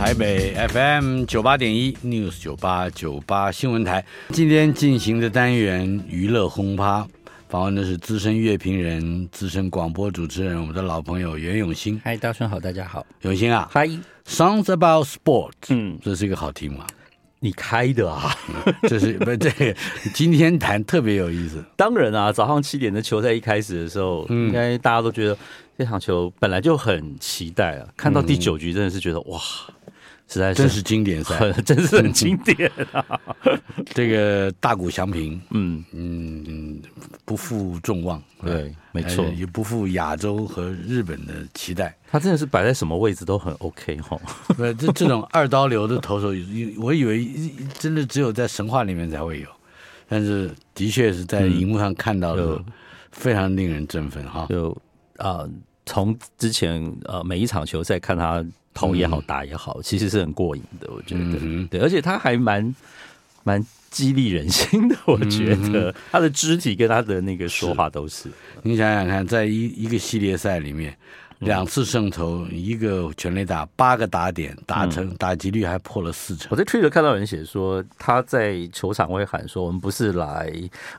台北 FM 九八点一 News 九八九八新闻台，今天进行的单元娱乐轰趴，访问的是资深乐评人、资深广播主持人，我们的老朋友袁永新。嗨，大春好，大家好。永新啊，嗨。Songs about sport，嗯，这是一个好题目啊。你开的啊？这是不是这个？今天谈特别有意思。当然啊，早上七点的球赛一开始的时候，嗯、应该大家都觉得这场球本来就很期待啊。看到第九局，真的是觉得、嗯、哇，实在是真是经典 赛，真是很经典啊。这个大谷翔平，嗯嗯，不负众望，对，没错，也不负亚洲和日本的期待。他真的是摆在什么位置都很 OK 哈。这这种二刀流的投手，我以为真的只有在神话里面才会有，但是的确是在荧幕上看到的，非常令人振奋哈。就啊，从之前呃每一场球赛看他投也好打也好，其实是很过瘾的，我觉得。对，而且他还蛮蛮激励人心的，我觉得他的肢体跟他的那个说话都是。你想想看，在一一个系列赛里面。两次胜投，一个全垒打，八个打点，打成打击率还破了四成。我在 Twitter 看到有人写说，他在球场会喊说：“我们不是来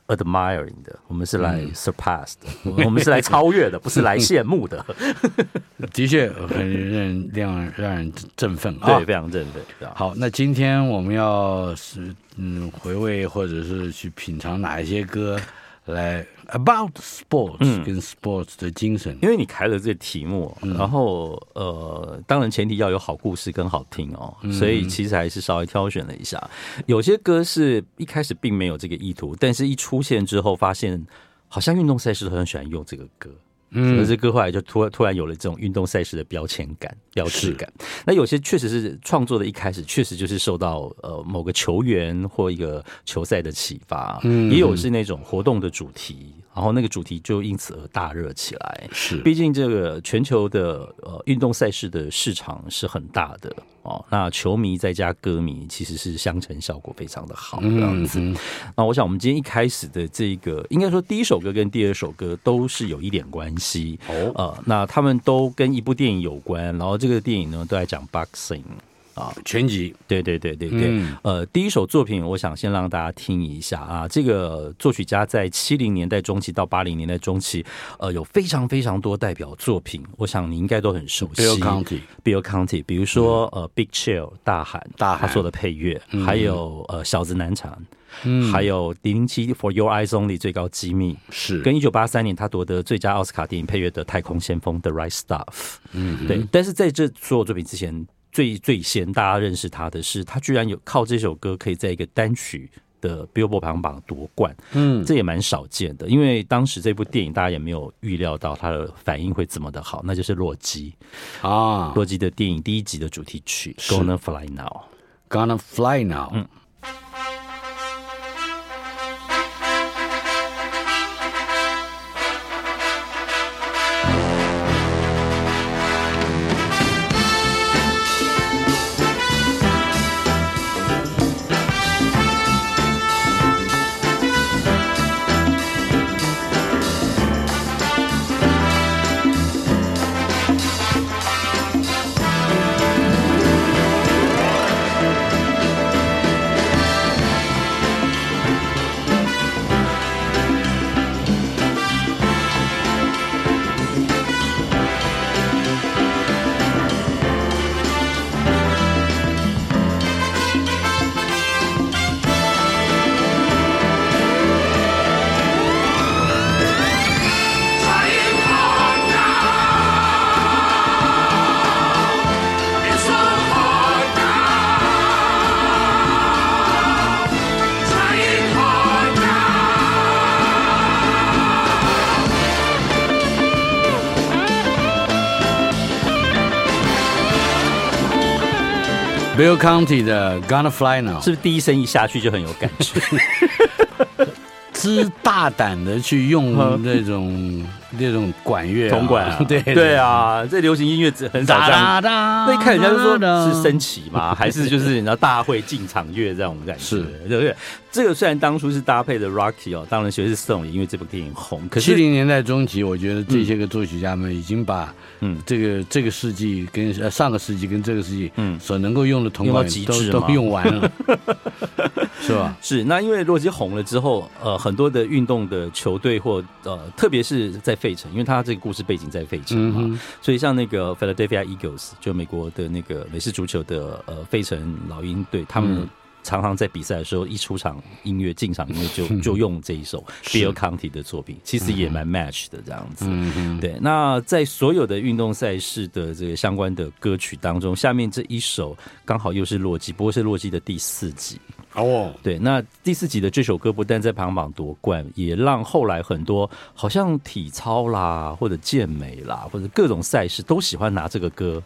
admiring 的，我们是来 surpass 的，我们是来超越的，不是来羡慕的。”的确很让让让人振奋啊，对，非常振奋。好，那今天我们要是嗯回味或者是去品尝哪一些歌来？About sports 跟 sports 的精神，因为你开了这个题目，然后呃，当然前提要有好故事跟好听哦，所以其实还是稍微挑选了一下。有些歌是一开始并没有这个意图，但是一出现之后，发现好像运动赛事都很喜欢用这个歌。嗯，可是歌后来就突然突然有了这种运动赛事的标签感、标志感。那有些确实是创作的一开始，确实就是受到呃某个球员或一个球赛的启发。嗯，也有是那种活动的主题。然后那个主题就因此而大热起来。是，毕竟这个全球的呃运动赛事的市场是很大的哦。那球迷再加歌迷，其实是相乘效果非常的好这样子。嗯、那我想我们今天一开始的这个，应该说第一首歌跟第二首歌都是有一点关系哦。呃，那他们都跟一部电影有关，然后这个电影呢都在讲 boxing。啊，拳击，对对对对对，嗯、呃，第一首作品，我想先让大家听一下啊。这个作曲家在七零年代中期到八零年代中期，呃，有非常非常多代表作品，我想你应该都很熟悉。Bill Conti，Bill Conti，比如说、嗯、呃，Big Chill 大喊，大喊。他做的配乐，嗯、还有呃，小子难缠，嗯，还有零零七 For Your Eyes Only 最高机密是跟一九八三年他夺得最佳奥斯卡电影配乐的太空先锋 The Right Stuff，嗯，对。但是在这所有作品之前。最最先大家认识他的是，他居然有靠这首歌可以在一个单曲的 Billboard 排行榜夺冠，嗯，这也蛮少见的。因为当时这部电影大家也没有预料到它的反应会这么的好，那就是《洛基》啊，《洛基》的电影第一集的主题曲《Gonna Fly Now》，Gonna Fly Now，嗯。Conti 的 Gonna Fly Now 是不是第一声一下去就很有感觉？之大胆的去用那种那种管乐铜管啊，对对啊，这流行音乐只很少这样。那一看人家就说是升旗嘛？还是就是你知道大会进场乐这种感觉？是，对不对？这个虽然当初是搭配的 Rocky 哦，当然学是 Stone 因为这部电影红。可是七零年代中期，我觉得这些个作曲家们已经把嗯这个这个世纪跟呃上个世纪跟这个世纪嗯所能够用的铜管都都用完了，是吧？是。那因为洛基红了之后，呃，很多的运动的球队或呃，特别是在费城，因为他这个故事背景在费城嘛，嗯、所以像那个 Philadelphia Eagles 就美国的那个美式足球的呃费城老鹰队，他们。常常在比赛的时候，一出场音乐进场音乐就就用这一首 Bill Conti 的作品，其实也蛮 match 的这样子。嗯、对，那在所有的运动赛事的这个相关的歌曲当中，下面这一首刚好又是洛基，不过是洛基的第四集哦。对，那第四集的这首歌不但在排行榜夺冠，也让后来很多好像体操啦，或者健美啦，或者各种赛事都喜欢拿这个歌。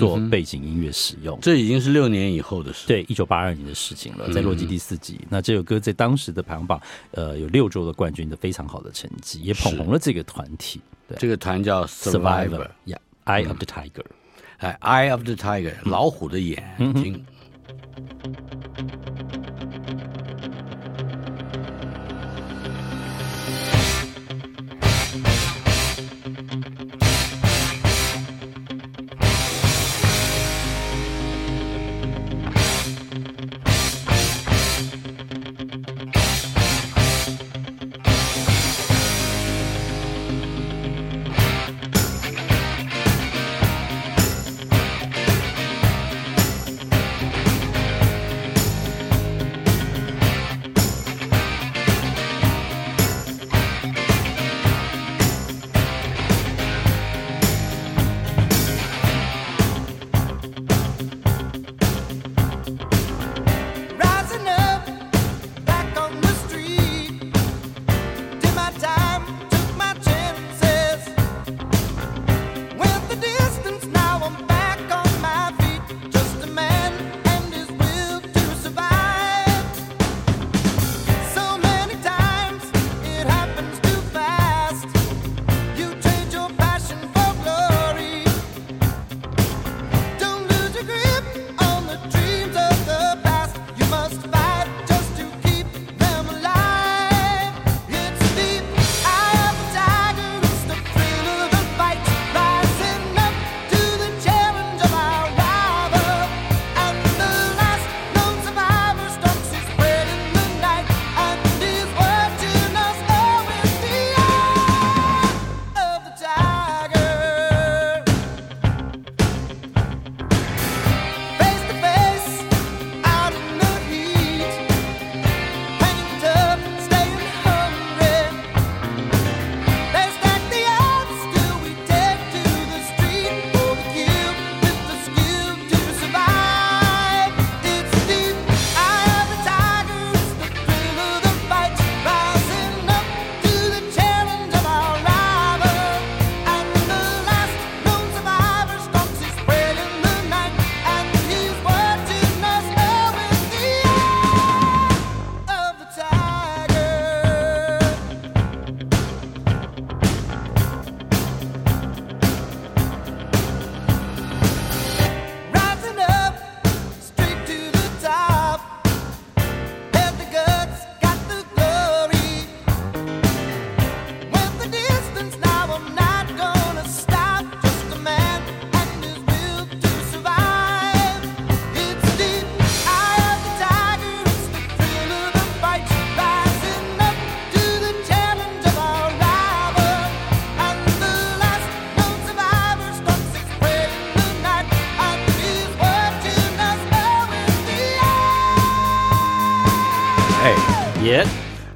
做背景音乐使用，这已经是六年以后的事。对，一九八二年的事情了，在洛基第四集。嗯、那这首歌在当时的排行榜，呃，有六周的冠军的非常好的成绩，也捧红了这个团体。对，这个团叫 Survivor，Yeah，Eye of the Tiger，哎，Eye of the Tiger，老虎的眼睛。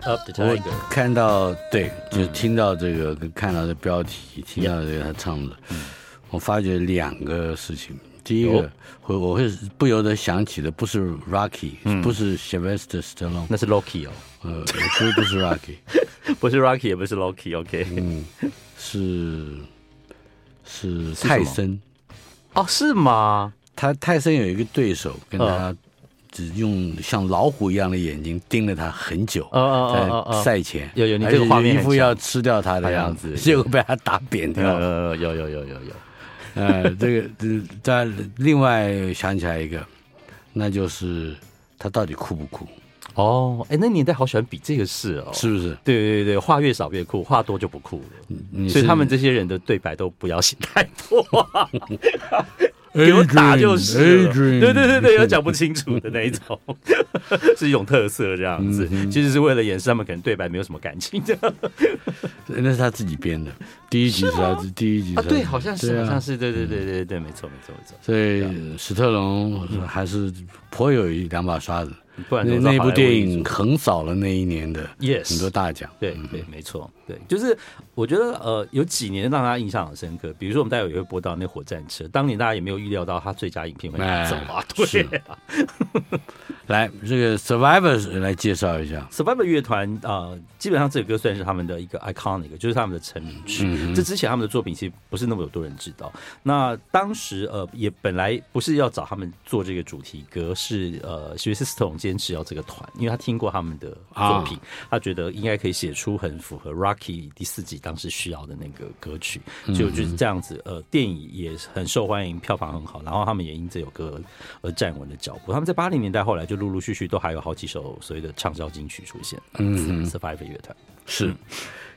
我看到对，就听到这个，跟看到这标题，听到这个他唱的，我发觉两个事情。第一个，我我会不由得想起的，不是 Rocky，不是 Sylvester Stallone，那是 Loki 哦。呃，不不是 Rocky，不是 Rocky，也不是 Loki。OK，嗯，是是泰森。哦，是吗？他泰森有一个对手跟他只用像老虎一样的眼睛盯着他很久，在赛前有有你这个画面，一副要吃掉他的样子，结果被他打扁掉了。有有有有有有，呃，这个再另外想起来一个，那就是他到底酷不酷？哦，哎，那年代好喜欢比这个事哦，是不是？对对对，话越少越酷，话多就不酷了。所以他们这些人的对白都不要写太多。给我打就是，对对对对，有讲不清楚的那一种，是一种特色这样子。其实是为了掩饰他们可能对白没有什么感情的。那是他自己编的，第一集是他第一集啊，对，好像是好像是，对对对对对，没错没错没错。所以史特龙还是颇有一两把刷子。不然那那部电影横扫了那一年的 yes 很多大奖。对对，没错，对，就是我觉得呃，有几年让大家印象很深刻。比如说，我们待会也会播到那火战车，当年大家也没有预料到他最佳影片会拿走啊。对，来这个 Survivor 来介绍一下 Survivor 乐团啊，基本上这首歌算是他们的一个 iconic，就是他们的成名曲。这之前他们的作品其实不是那么有多人知道。那当时呃，也本来不是要找他们做这个主题歌，是呃，其实是 Stone。坚持要这个团，因为他听过他们的作品，他觉得应该可以写出很符合《Rocky》第四集当时需要的那个歌曲，就就是这样子。呃，电影也很受欢迎，票房很好，然后他们也因这首歌而站稳了脚步。他们在八零年代后来就陆陆续续都还有好几首所谓的畅销金曲出现。嗯，Survivor 乐团是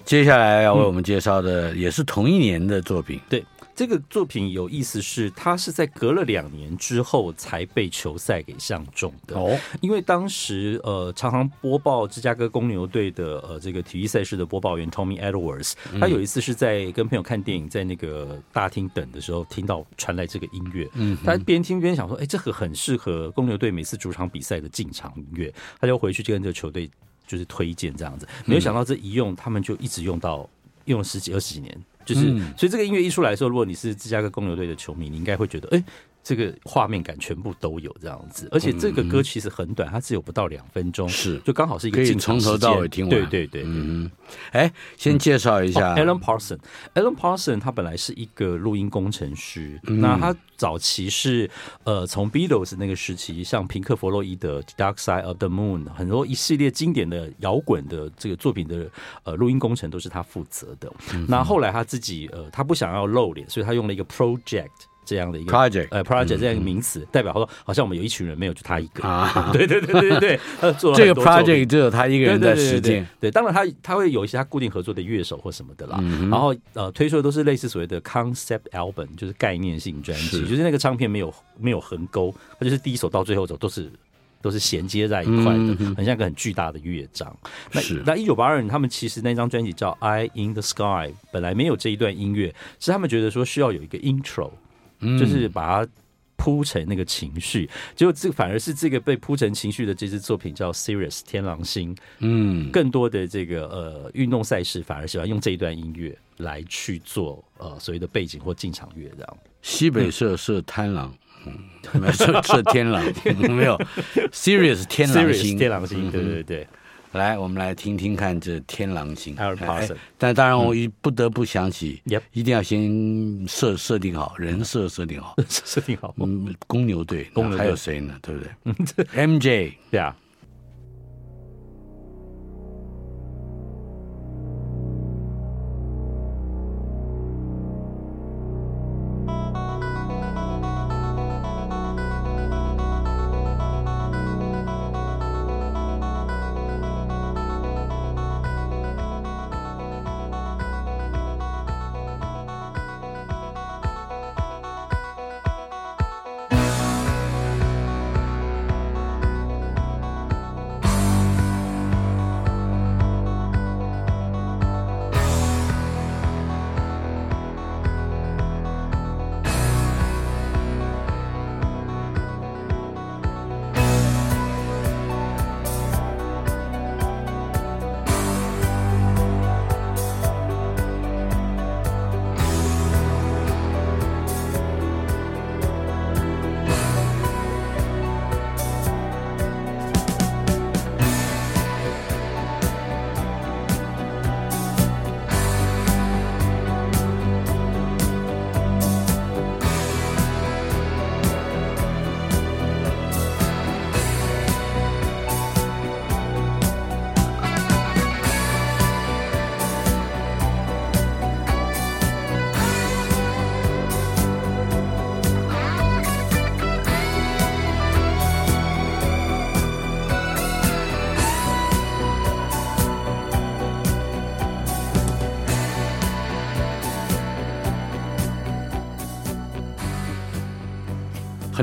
接下来要为我们介绍的也是同一年的作品，对。这个作品有意思是，他是在隔了两年之后才被球赛给相中的哦。因为当时呃，常常播报芝加哥公牛队的呃这个体育赛事的播报员 Tommy Edwards，他有一次是在跟朋友看电影，在那个大厅等的时候，听到传来这个音乐，嗯，他边听边想说，哎，这个很适合公牛队每次主场比赛的进场音乐，他就回去就跟这个球队就是推荐这样子。没有想到这一用，他们就一直用到用了十几二十几年。就是，所以这个音乐一出来的时候，如果你是芝加哥公牛队的球迷，你应该会觉得，哎。这个画面感全部都有这样子，而且这个歌其实很短，它只有不到两分钟，是。就刚好是一个可以从头到尾听完。对对对，嗯，哎，先介绍一下。Alan Parsons，Alan Parsons 他本来是一个录音工程师，那他早期是呃从 Beatles 那个时期，像平克·弗洛伊德《Dark Side of the Moon》很多一系列经典的摇滚的这个作品的呃录音工程都是他负责的。那后来他自己呃他不想要露脸，所以他用了一个 project。这样的一个 project，呃，project 这样一个名词，代表说好像我们有一群人，没有就他一个。啊，对对对对对，他做这个 project 只有他一个人在实践。对，当然他他会有一些他固定合作的乐手或什么的啦，然后呃推出的都是类似所谓的 concept album，就是概念性专辑，就是那个唱片没有没有横沟，它就是第一首到最后走都是都是衔接在一块的，很像一个很巨大的乐章。那那一九八二年他们其实那张专辑叫《Eye in the Sky》，本来没有这一段音乐，是他们觉得说需要有一个 intro。就是把它铺成那个情绪，结果这反而是这个被铺成情绪的这支作品叫《Serious 天狼星》。嗯，更多的这个呃运动赛事反而喜欢用这一段音乐来去做呃所谓的背景或进场乐这样。西北社是贪狼，嗯，没有是天狼，没有，serious 天狼星，天狼星，对对对。来，我们来听听看这天狼星。但当然，我不得不想起，一定要先设设定好人设，设定好，设定好。嗯，公牛队，公牛还有谁呢？对不对？MJ，对啊。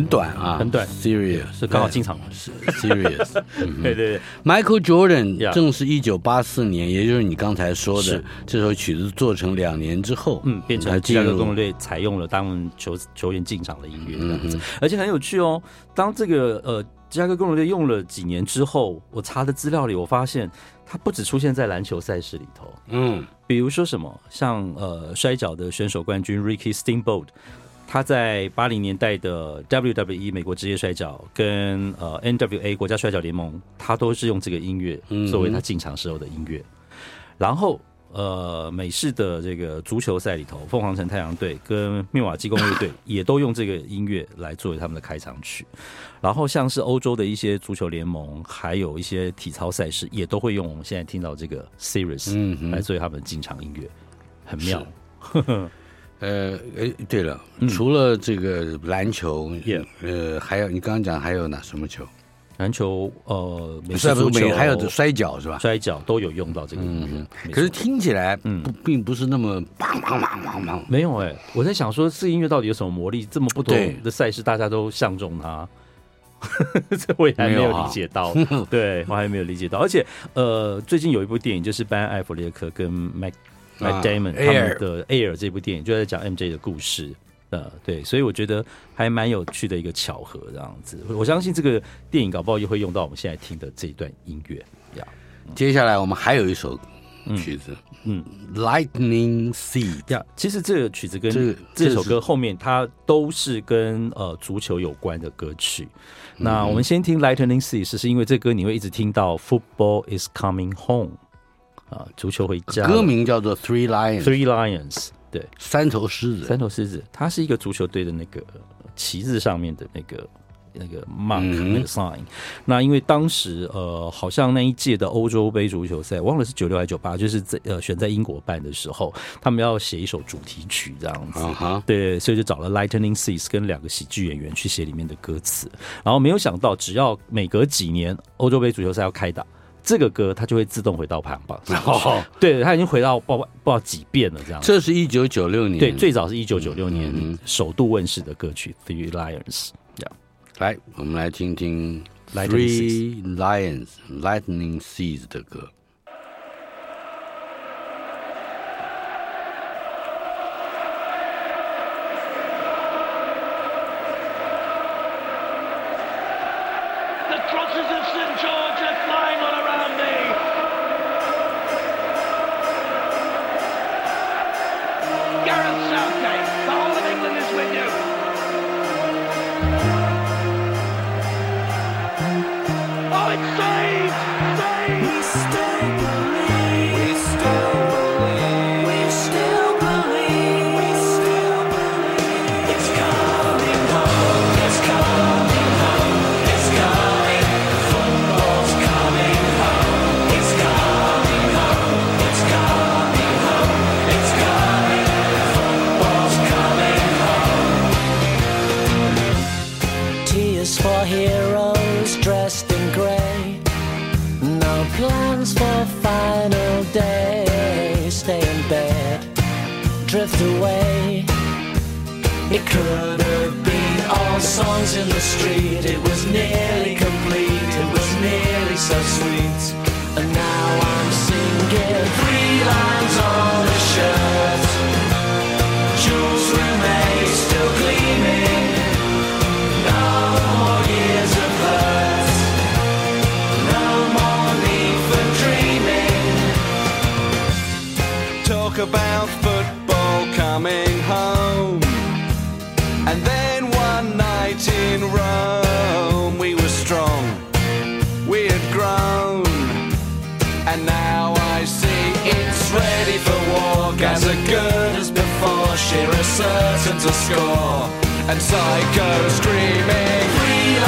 很短啊，很短，serious 是刚好进场。是 serious，对对对，Michael Jordan 正是一九八四年，也就是你刚才说的这首曲子做成两年之后，嗯，变成芝加哥公牛队采用了当球球员进场的音乐这样。子嗯，而且很有趣哦。当这个呃芝加哥公牛队用了几年之后，我查的资料里，我发现它不只出现在篮球赛事里头，嗯。比如说什么，像呃摔跤的选手冠军 Ricky Steamboat，他在八零年代的 WWE 美国职业摔角跟呃 NWA 国家摔角联盟，他都是用这个音乐作为他进场时候的音乐。然后呃美式的这个足球赛里头，凤凰城太阳队跟密瓦基公路队 也都用这个音乐来作为他们的开场曲。然后像是欧洲的一些足球联盟，还有一些体操赛事，也都会用我们现在听到这个 Series 来作为他们的进场音乐，很妙。呃，哎，对了，除了这个篮球呃，还有你刚刚讲还有哪什么球？篮球呃，美式摔足球还有摔跤是吧？摔跤都有用到这个音乐。嗯没错可是听起来嗯不并不是那么砰砰砰砰砰。没有哎、我在想说，这音乐到底有什么魔力？这么不对同的赛事，大家都相中它，这我也还没有理解到。对我还没有理解到。而且呃，最近有一部电影，就是班艾弗列克跟 Mac Damon 他 Air 们的《Air》这部电影，就在讲 MJ 的故事。呃，对，所以我觉得还蛮有趣的一个巧合，这样子。我相信这个电影搞不好又会用到我们现在听的这一段音乐呀。接下来我们还有一首曲子，嗯，Lightning Seed。呀其实这个曲子跟这这首歌后面，它都是跟呃足球有关的歌曲。那我们先听 Lightning Seed，是因为这歌你会一直听到 Football is coming home 啊，足球回家。歌名叫做 Three Lions，Three Lions，对，三头狮子。三头狮子，它是一个足球队的那个旗帜上面的那个。那个 mark、嗯那个 sign，那因为当时呃，好像那一届的欧洲杯足球赛，忘了是九六还是九八，就是在呃选在英国办的时候，他们要写一首主题曲这样子啊哈对，所以就找了 Lightning Seeds 跟两个喜剧演员去写里面的歌词，然后没有想到，只要每隔几年欧洲杯足球赛要开打，这个歌它就会自动回到排行榜上。哦，对，它已经回到不不知道几遍了这样。这是一九九六年。对，最早是一九九六年嗯首度问世的歌曲《Three Lions》。来，我们来听听 Three Lions Lightning Seeds 的歌。Drift away. It could have been all songs in the street. It was nearly complete. It was nearly so sweet. And now I'm singing three lines on a shirt. Certain to score, and Psycho screaming. Three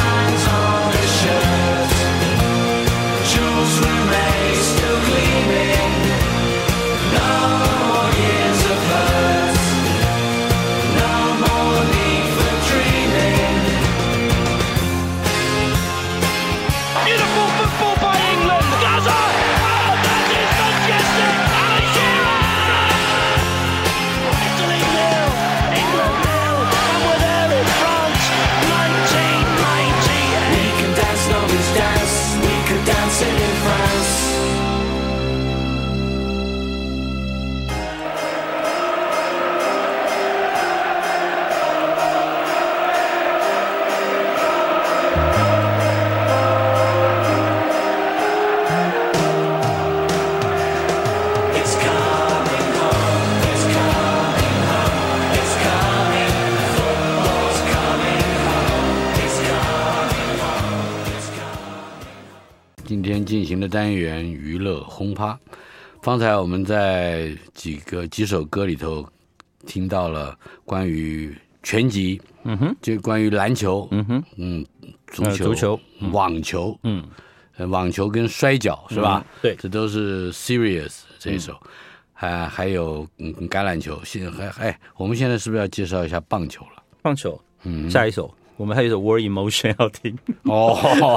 方才我们在几个几首歌里头听到了关于拳击，嗯哼，就关于篮球，嗯哼，嗯，足球、足球、网球，嗯，网球跟摔跤是吧？对，这都是 serious 这一首，还还有嗯橄榄球，现在还哎，我们现在是不是要介绍一下棒球了？棒球，嗯，下一首。我们还有一首《War Emotion》要听。哦，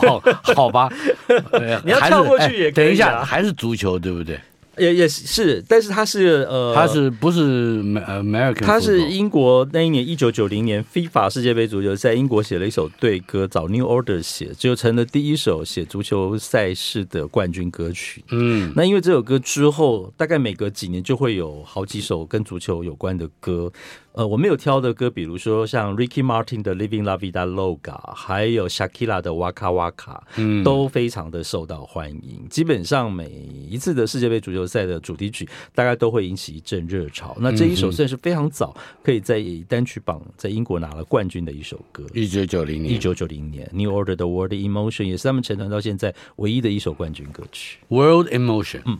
好吧，你要跳过去也可以。等一下，还是足球对不对？也也是，但是他是呃，他是不是 American？他是英国那一年一九九零年 FIFA 世界杯足球在英国写了一首队歌，找 New Order 写，就成了第一首写足球赛事的冠军歌曲。嗯，那因为这首歌之后，大概每隔几年就会有好几首跟足球有关的歌。呃，我没有挑的歌，比如说像 Ricky Martin 的 Living La Vida Loca，还有 Shakira 的 Waka Waka，嗯，都非常的受到欢迎。基本上每一次的世界杯足球赛的主题曲，大概都会引起一阵热潮。那这一首算是非常早，可以在单曲榜在英国拿了冠军的一首歌。一九九零年，一九九零年，New Order 的 World Emotion 也是他们成团到现在唯一的一首冠军歌曲。World Emotion，嗯。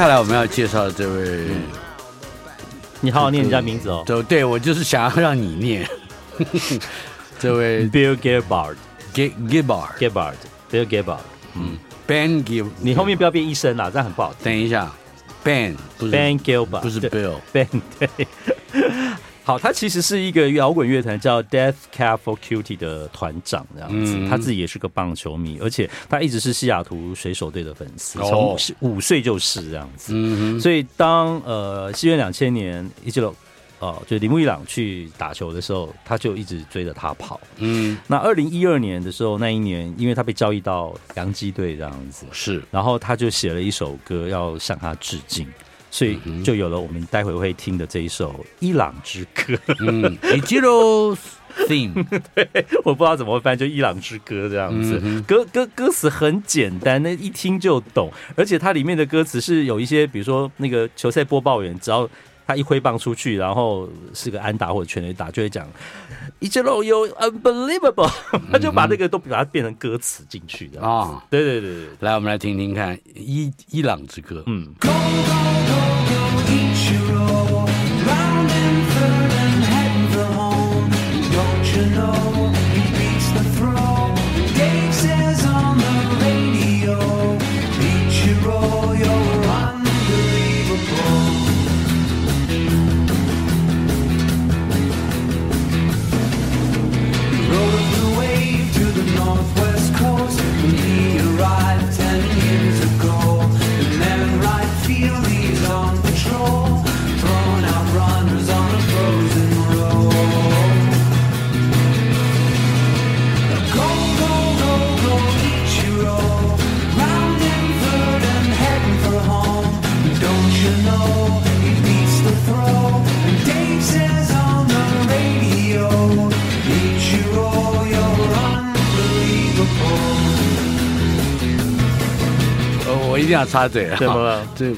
下来我们要介绍的这位，你好好念人家名字哦。对，对我就是想要让你念。这位 Bill Gabbard，Gabbard，Bill Gibbard。嗯，Ben Gibb，你后面不要变医生啦，这样很不好。等一下，Ben 不是 Ben Gibbard 不是 Bill，Ben 对。好，他其实是一个摇滚乐团叫 Death Cab for Cutie 的团长，这样子。嗯、他自己也是个棒球迷，而且他一直是西雅图水手队的粉丝，从五岁就是这样子。所以当呃，西元两千年一九哦，就铃木一朗去打球的时候，他就一直追着他跑。嗯，那二零一二年的时候，那一年因为他被交易到洋基队这样子，是，然后他就写了一首歌要向他致敬，所以就有了我们待会会听的这一首《伊朗之歌》。嗯，Ichiro Theme，对，我不知道怎么会翻，就《伊朗之歌》这样子。嗯歌歌歌词很简单，那一听就懂，而且它里面的歌词是有一些，比如说那个球赛播报员，只要他一挥棒出去，然后是个安打或者全垒打，就会讲 “Ichiro you unbelievable”，他就把那个都把它变成歌词进去的啊。对对对对，来，我们来听听看《伊伊朗之歌》。嗯。Go, go, go, 我一定要插嘴。啊！怎么了这，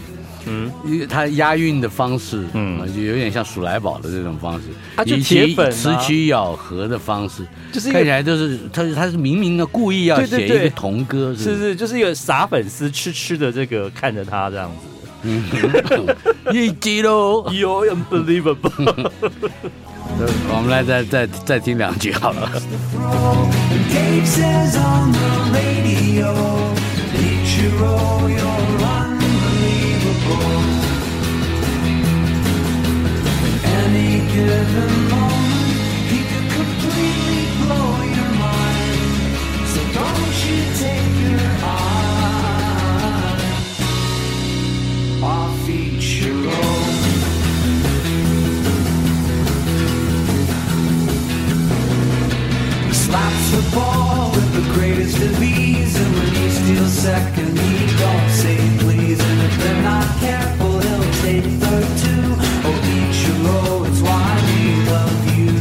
嗯，因为它押韵的方式，嗯。嗯，就有点像鼠来宝的这种方式，啊就以及铁粉啊。词曲咬合的方式，就是看起来就是他他是明明的故意要写一个童歌，是是，就是一个傻粉丝痴痴的这个看着他这样子。一击咯。You unbelievable，我们来再再再听两句好了。Given the ball with the greatest of ease. And when he steals second, he don't say please. And if they're not careful, he'll take third too. Oh, Ichiro, it's why we love you.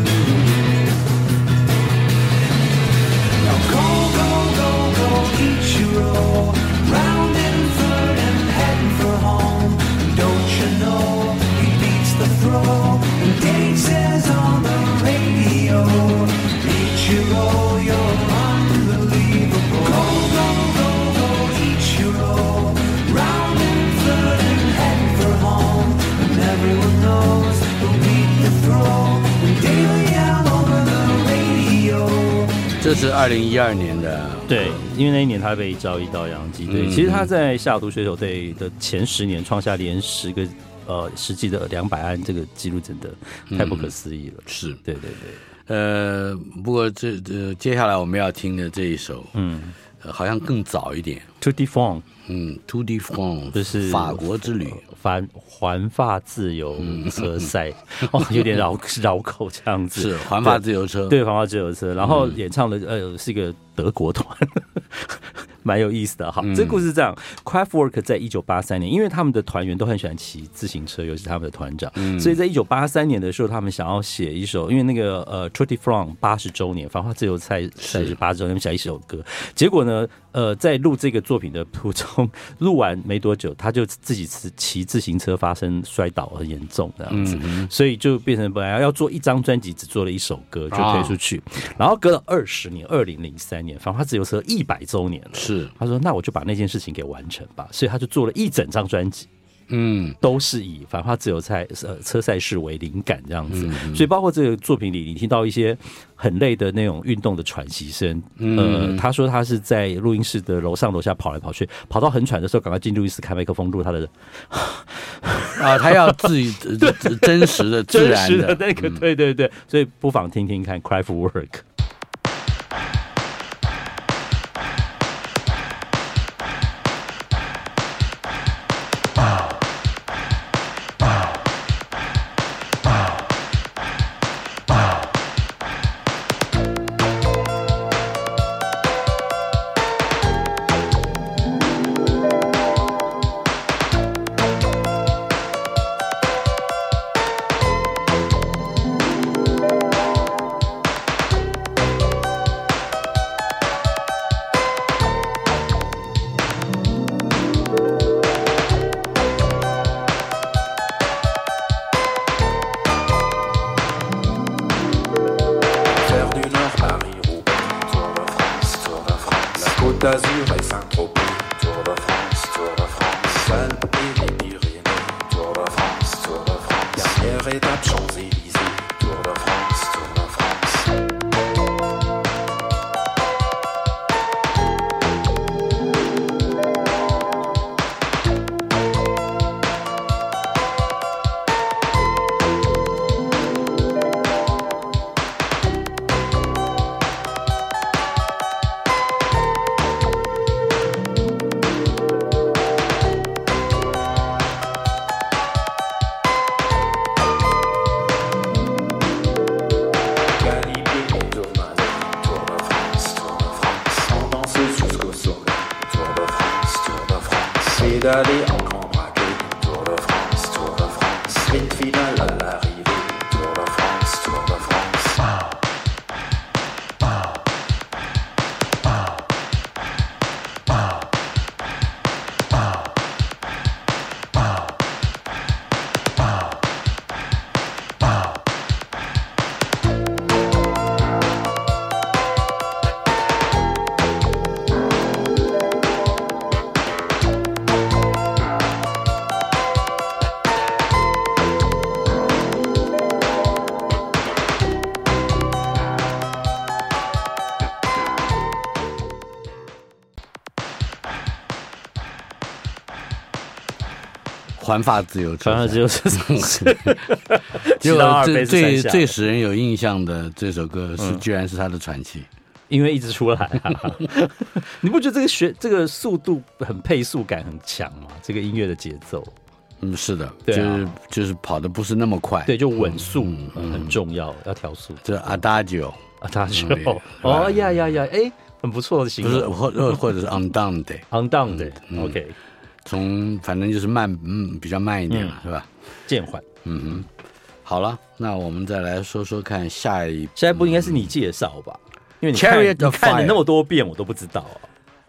Now go, go, go, go, Ichiro. Round 二零一二年的，对，因为那一年他被交易到洋基队。嗯。其实他在西雅图水手队的前十年创下连十个呃实际的两百安这个记录，真的太不可思议了。是。对对对，呃，不过这呃接下来我们要听的这一首，嗯。呃好像更早一点，To d e f o n 嗯，Tour de France，就是法国之旅，环环法自由车赛，哦，有点绕绕口这样子。是环法自由车，对，环法自由车，然后演唱的呃是一个德国团，蛮有意思的哈。这个故事是这样 Craftwork 在一九八三年，因为他们的团员都很喜欢骑自行车，尤其是他们的团长，所以在一九八三年的时候，他们想要写一首，因为那个呃 de France 八十周年，繁花自由赛赛事八十周年，他们写一首歌，结果呢，呃，在录这个作品的途中，录完没多久，他就自己骑骑自行车发生摔倒，很严重这样子，所以就变成本来要做一张专辑，只做了一首歌就推出去，然后隔了二十年，二零零三年，繁花自由车一百周年了，是，他说那我就把那件事情给完成吧，所以他就做了一整张专辑。嗯，都是以反花自由赛呃车赛事为灵感这样子，所以包括这个作品里，你听到一些很累的那种运动的喘息声。呃，他说他是在录音室的楼上楼下跑来跑去，跑到很喘的时候，赶快进录音室开麦克风录他的啊，他要自己呃 真实的、自真然的那个，对对对，所以不妨听听看 Kraftwerk。Go, 环法自由车，反正只有这种事。结果骑到阿尔卑斯山最最最使人有印象的这首歌是，居然是他的传奇。因为一直出来、啊，你不觉得这个学这个速度很配速感很强吗？这个音乐的节奏，嗯，是的，对啊。就是就是跑的不是那么快，对，就稳速、嗯嗯很重要，要调速。这 Adagio 啊，他就嗯哦呀呀呀，哎，很不错的形不是容，或或或者是 Andante，，undone 的嗯，OK，从反正就是慢，嗯，比较慢一点了，是吧？渐缓。嗯哼，好了，那我们再来说说看下一下一步应该是你介绍吧？因为你看你看了那么多遍，我都不知道啊。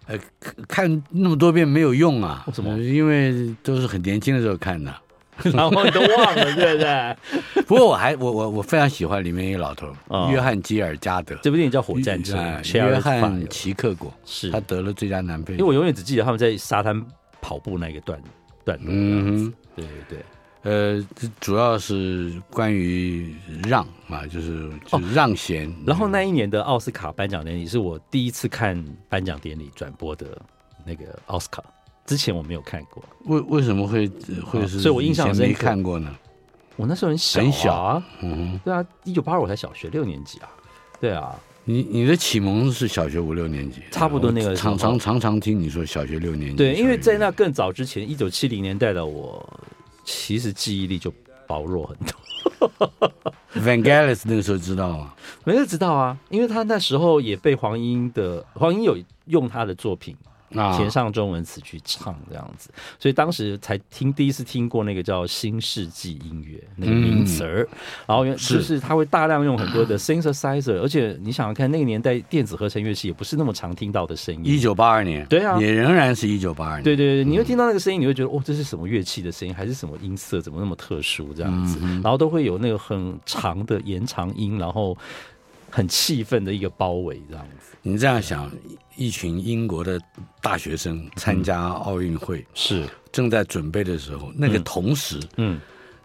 呃，看那么多遍没有用啊，为什么呃因为都是很年轻的时候看的。然后你都忘了，对不对？不过我还我我我非常喜欢里面一个老头哦约翰基尔加德，这部电影叫《火战车哎》约翰齐克果，是他得了最佳男配因为。我永远只记得他们在沙滩跑步那个段段落。嗯哼，对对对，呃，这主要是关于让啊，就是就是让贤。哦然后那一年的奥斯卡颁奖典礼是我第一次看颁奖典礼转播的那个奥斯卡，之前我没有看过。为为什么会会是？所以我印象深刻看过呢。我那时候很小、啊，很小啊嗯哼，对啊，一九八二我才小学六年级啊，对啊，你你的启蒙是小学五六年级，差不多那个时候常常常常听你说小学六年级。对，因为在那更早之前，一九七零年代的我，其实记忆力就薄弱很多。Vangelis 那个时候知道吗？没有知道啊，因为他那时候也被黄英的黄英有用他的作品啊填上中文词去唱这样子，所以当时才听第一次听过那个叫新世纪音乐那个名词儿，然后就是他会大量用很多的 synthesizer，而且你想想看，那个年代电子合成乐器也不是那么常听到的声音。一九八二年，对啊。也仍然是一九八二年。对对对，你会听到那个声音，你会觉得哦，这是什么乐器的声音，还是什么音色，怎么那么特殊这样子？然后都会有那个很长的延长音，然后很气愤的一个包围这样子。你这样想，一群英国的大学生参加奥运会，是，正在准备的时候，那个同时，嗯，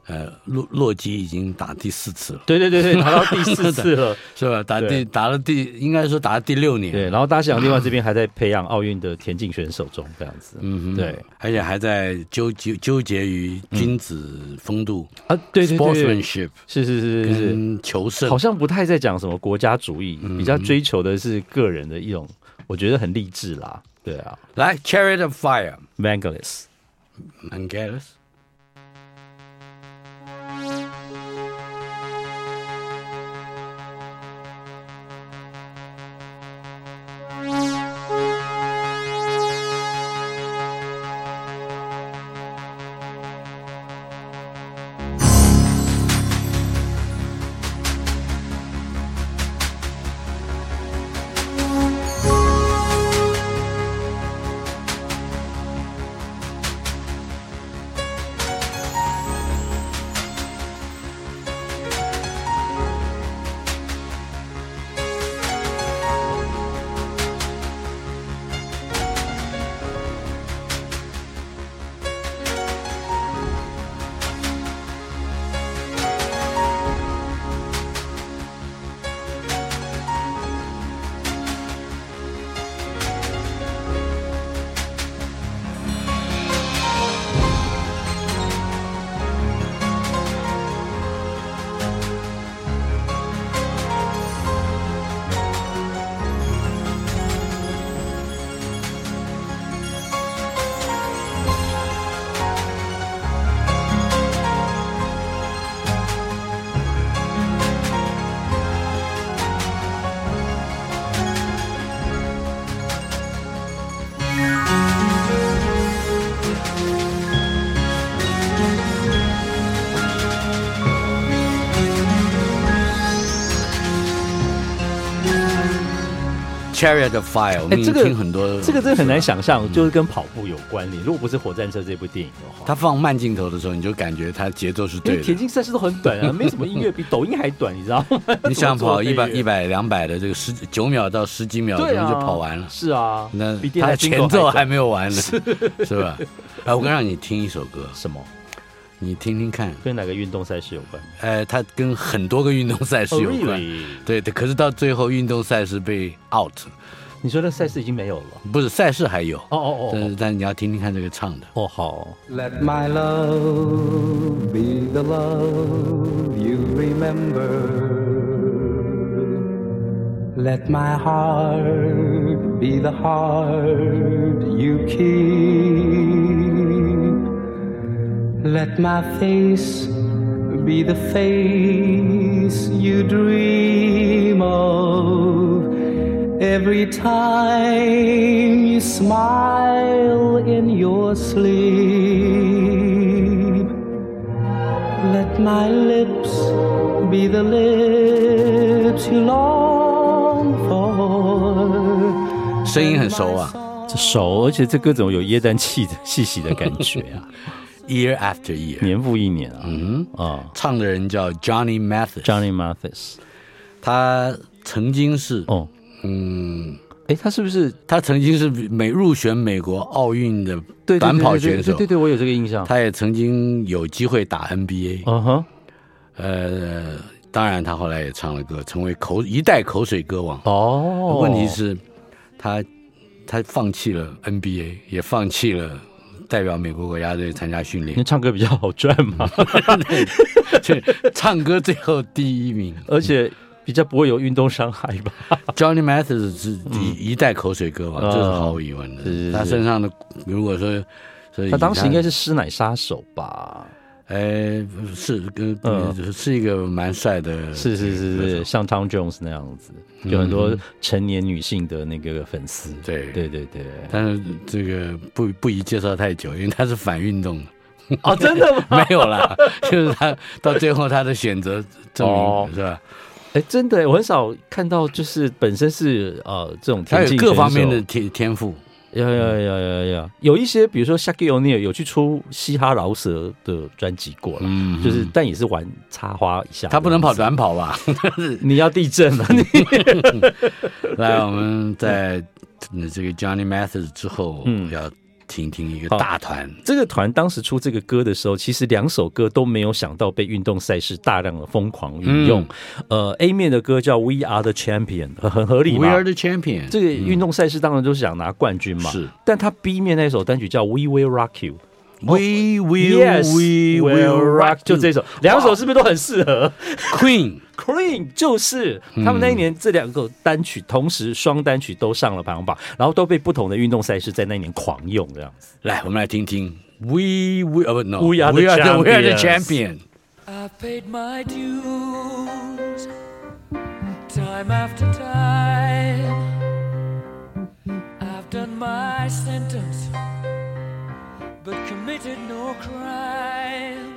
呃，洛洛基已经打第四次了，对对对对，打到第四次了，是吧？打第打了第，应该说打了第六年。对。然后大西洋另外这边还在培养奥运的田径选手中这样子，嗯哼，对，而且还在纠纠纠结于君子风度、啊，对对对，sportsmanship 是是是是是，求胜好。像不太在讲什么国家主义，比较追求的是个人的一种，我觉得很励志啦。对啊来，Chariot of Fire。Chariot of Fire，我们已经这个听很多，这个真的很难想象，就是跟跑步有关联。如果不是《火战车》这部电影的话，它放慢镜头的时候，你就感觉它节奏是对的。田径赛事都很短啊，没什么音乐比抖音还短，你知道吗？你想跑 一百、一百、两百的这个十九秒到十几秒钟就跑完了，是啊，那他前奏还没有完呢，是吧？哎，我刚让你听一首歌，什么？你听听看，跟哪个运动赛事有关？呃，它跟很多个运动赛事有关。Oh, really? 对对，可是到最后运动赛事被 out。你说的赛事已经没有了？不是，赛事还有。哦哦哦。但是但是你要听听看这个唱的。哦好。Let my love be the love you remember. Let my heart be the heart you keep. Let my face be the face you dream of every time you smile in your sleep. Let my lips be the lips you long for. 声音很熟啊，这熟，而且这歌怎么有耶诞气的细细的感觉啊？Year after year，年复一年啊！嗯啊，唱的人叫 Johnny Mathis，Johnny Mathis，他曾经是哦，嗯，哎，他是不是他曾经是美入选美国奥运的短跑选手？对对对，我有这个印象。他也曾经有机会打 NBA，嗯哼，呃，当然他后来也唱了歌，成为口一代口水歌王。哦，问题是，他他放弃了 NBA，也放弃了。代表美国国家队参加训练，因为唱歌比较好赚嘛。唱歌最后第一名，而且比较不会有运动伤害吧。Johnny Mathis 是一一代口水歌嘛，这是毫无疑问的。他身上的，如果说，他当时应该是师奶杀手吧。哎，是，嗯，是一个蛮帅的，是是是是，像 Tom Jones 那样子，有很多成年女性的那个粉丝，对对对对。但是这个不不宜介绍太久，因为他是反运动的。哦，真的吗？没有啦，就是他到最后他的选择证明是吧？哎，真的，我很少看到，就是本身是呃这种他有各方面的天天赋。呀呀呀呀呀！有一些，比如说 Shaquille O'Neal 有去出嘻哈饶舌的专辑过了，嗯，就是但也是玩插花一下。他不能跑短跑吧？你要地震了！你 来，我们在这个 Johnny Mathis 之后，嗯，要。听听一个大团，这个团当时出这个歌的时候，其实两首歌都没有想到被运动赛事大量的疯狂运用。嗯、呃，A 面的歌叫 We Are the Champion，很合理嘛。We Are the Champion，这个运动赛事当然都是想拿冠军嘛。是、嗯，但他 B 面那首单曲叫 We Will Rock You。We will, yes, we will rock。就这首，两首是不是都很适合？Queen，Queen 就是他们那一年这两个单曲同时双单曲都上了排行榜，然后都被不同的运动赛事在那一年狂用这样子。来，我们来听听。We will, no, we are the champions. We are the champion. I paid my dues time after time. I've done my sentence. But committed no crime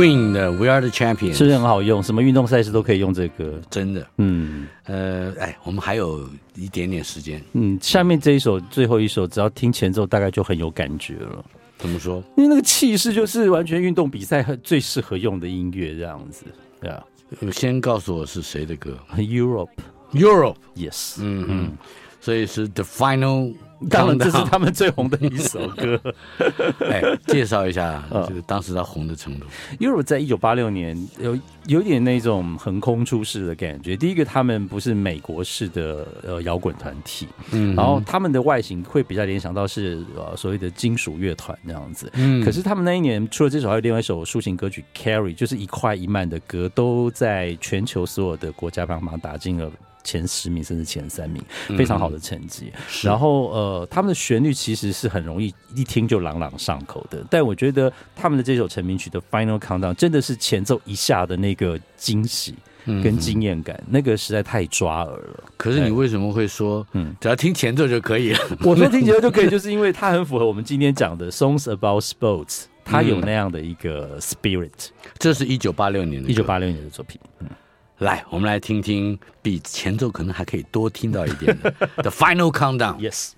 Queen 的 We Are the Champion 是不是很好用？什么运动赛事都可以用这个歌，真的。嗯呃，哎，我们还有一点点时间。嗯，下面这一首最后一首，只要听前奏，大概就很有感觉了。怎么说？因为那个气势就是完全运动比赛最适合用的音乐，这样子。对啊，先告诉我是谁的歌？Europe，Europe，Yes。嗯嗯，所以是 The Final 当然这是他们最红的一首歌。哎，介绍一下 就是当时他红的程度。Europe 在一九八六年有有点那种横空出世的感觉。第一个，他们不是美国式的呃摇滚团体，嗯，然后他们的外形会比较联想到是呃所谓的金属乐团那样子。嗯，可是他们那一年除了这首，还有另外一首抒情歌曲《Carrie》，就是一快一慢的歌，都在全球所有的国家排行榜打进了前十名，甚至前三名，非常好的成绩。嗯、然后呃，他们的旋律其实是很容易一听就朗朗上口的。但我觉得他们的这首成名曲的《Final Countdown》真的是前奏一下的那个惊喜跟惊艳感，嗯、那个实在太抓耳了。可是你为什么会说，嗯，只要听前奏就可以了？我说听前奏就可以，就是因为它很符合我们今天讲的《Songs About Sports》，它有那样的一个 spirit。这是一九八六年的，一九八六年的作品。嗯。来，我们来听听比前奏可能还可以多听到一点的《The Final Countdown》。Yes。